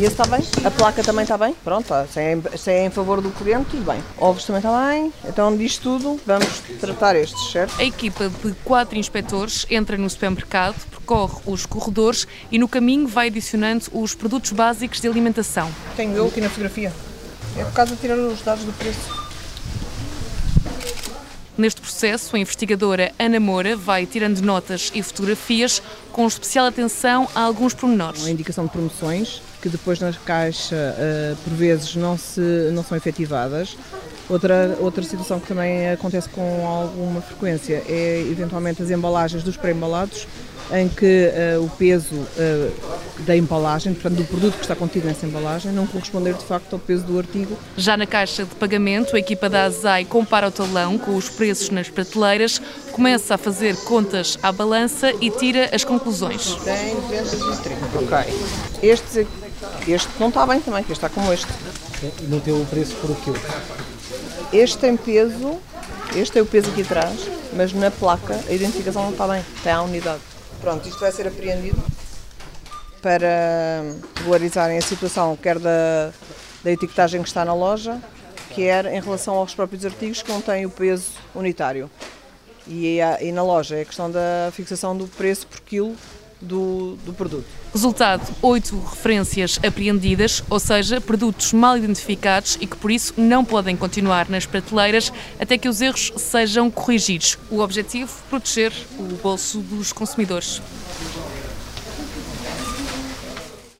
E esse está bem? A placa também está bem? Pronto, se é, em, se é em favor do cliente, tudo bem. Ovos também está bem. Então, disto tudo, vamos tratar estes, certo? A equipa de quatro inspectores entra no supermercado, percorre os corredores e no caminho vai adicionando os produtos básicos de alimentação. Tenho eu aqui na fotografia. É por causa de tirar os dados do preço. Neste processo, a investigadora Ana Moura vai tirando notas e fotografias com especial atenção a alguns pormenores. A indicação de promoções, que depois na caixa, uh, por vezes, não, se, não são efetivadas. Outra, outra situação que também acontece com alguma frequência é, eventualmente, as embalagens dos pré-embalados em que uh, o peso uh, da embalagem, portanto do produto que está contido nessa embalagem, não corresponder de facto ao peso do artigo. Já na caixa de pagamento, a equipa da ASAI compara o talão com os preços nas prateleiras, começa a fazer contas à balança e tira as conclusões. Tem 230, ok. Este, este não está bem também, que está como este. Não tem o preço por quilo? Este tem peso, este é o peso aqui atrás, mas na placa a identificação não está bem, tem a unidade. Pronto, isto vai ser apreendido para regularizarem a situação, quer da, da etiquetagem que está na loja, quer em relação aos próprios artigos que não têm o peso unitário. E, e na loja é a questão da fixação do preço por quilo do, do, produto. Resultado: oito referências apreendidas, ou seja, produtos mal identificados e que por isso não podem continuar nas prateleiras até que os erros sejam corrigidos. O objetivo: proteger o bolso dos consumidores.